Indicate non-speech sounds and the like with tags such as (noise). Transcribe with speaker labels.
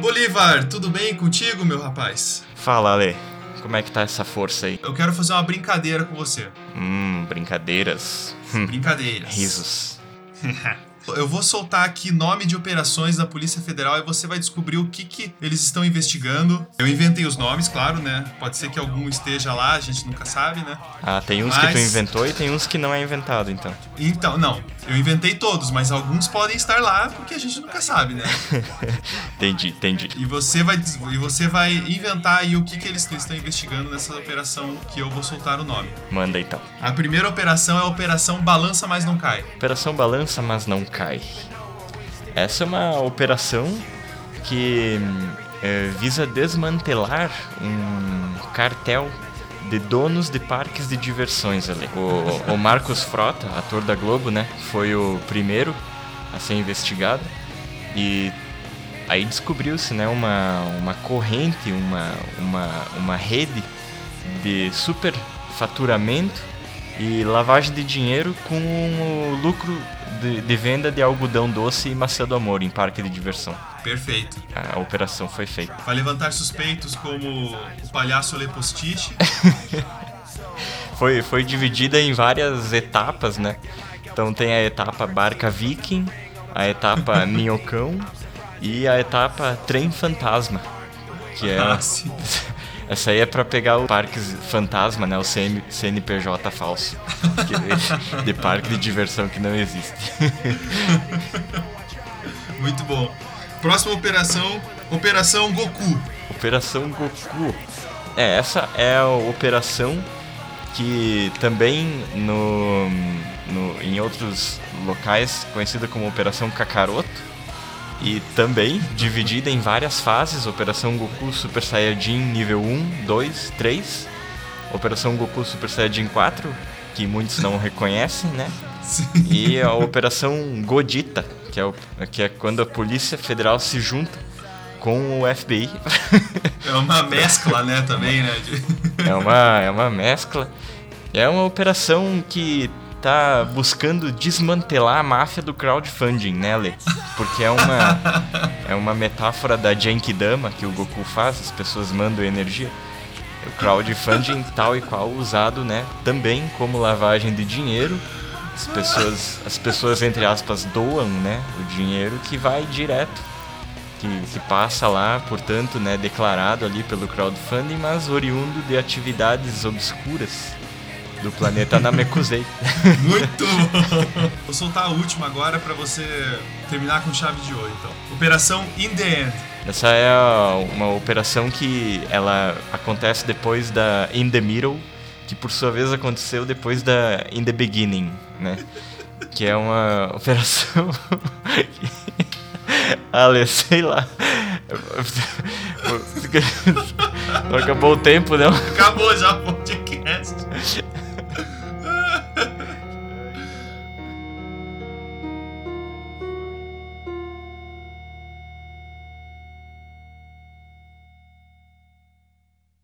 Speaker 1: Bolívar, tudo bem contigo, meu rapaz?
Speaker 2: Fala, Ale. Como é que tá essa força aí?
Speaker 1: Eu quero fazer uma brincadeira com você.
Speaker 2: Hum, brincadeiras.
Speaker 1: Brincadeiras.
Speaker 2: Risos. (laughs)
Speaker 1: Eu vou soltar aqui nome de operações da Polícia Federal e você vai descobrir o que, que eles estão investigando. Eu inventei os nomes, claro, né? Pode ser que algum esteja lá, a gente nunca sabe, né?
Speaker 2: Ah, tem uns que tu
Speaker 1: Mas-
Speaker 2: inventou e tem uns que não é inventado, então.
Speaker 1: Então, não, eu inventei todos, mas alguns podem estar lá porque a gente nunca sabe, né? (laughs)
Speaker 2: entendi, entendi.
Speaker 1: E você vai, e você vai inventar aí o que, que eles estão investigando nessa operação que eu vou soltar o nome.
Speaker 2: Manda então.
Speaker 1: A primeira operação é a Operação Balança Mas Não Cai.
Speaker 2: Operação balança, mas não Essa é uma operação que hum, eh, visa desmantelar um cartel de donos de parques de diversões ali. O, o Marcos Frota, ator da Globo, né, foi o primeiro a ser investigado e aí descobriu-se, né, uma, uma corrente, uma, uma, uma rede de superfaturamento e lavagem de dinheiro com o lucro de, de venda de algodão doce e maçã do amor em parque de diversão.
Speaker 1: Perfeito.
Speaker 2: A operação foi feita.
Speaker 1: Vai levantar suspeitos como o palhaço Lepostiche. (laughs)
Speaker 2: Foi, foi dividida em várias etapas, né? Então tem a etapa Barca Viking, a etapa (laughs) Minhocão e a etapa Trem Fantasma. Que é.
Speaker 1: Ah, sim. (laughs)
Speaker 2: Essa aí é pra pegar o parques fantasma, né? O CM, CNPJ falso. (laughs) De parque de diversão que não existe. (laughs)
Speaker 1: Muito bom. Próxima operação, Operação Goku.
Speaker 2: Operação Goku. É, essa é a operação que também no, no, em outros locais conhecida como Operação Kakaroto e também dividida em várias fases, Operação Goku Super Saiyajin nível 1, 2, 3, Operação Goku Super Saiyajin 4, que muitos não (laughs) reconhecem, né?
Speaker 1: Sim.
Speaker 2: E a Operação Godita, que é, o, que é quando a Polícia Federal se junta com o FBI (laughs)
Speaker 1: É uma mescla, né, também, né?
Speaker 2: É uma, é uma mescla. É uma operação que tá buscando desmantelar a máfia do crowdfunding, né, Lê? Porque é uma, (laughs) é uma metáfora da Genkidama que o Goku faz, as pessoas mandam energia. O crowdfunding tal e qual usado, né, também como lavagem de dinheiro. As pessoas, as pessoas entre aspas doam, né, o dinheiro que vai direto que, que passa lá, portanto, né, declarado ali pelo crowdfunding, mas oriundo de atividades obscuras do planeta Namekusei. (laughs)
Speaker 1: Muito bom. Vou soltar a última agora pra você terminar com chave de ouro, então. Operação In The End.
Speaker 2: Essa é uma operação que ela acontece depois da In the Middle, que por sua vez aconteceu depois da In the Beginning, né? Que é uma (laughs) operação. (laughs) Ale, sei lá. Não acabou o tempo, não?
Speaker 1: Acabou já, pô.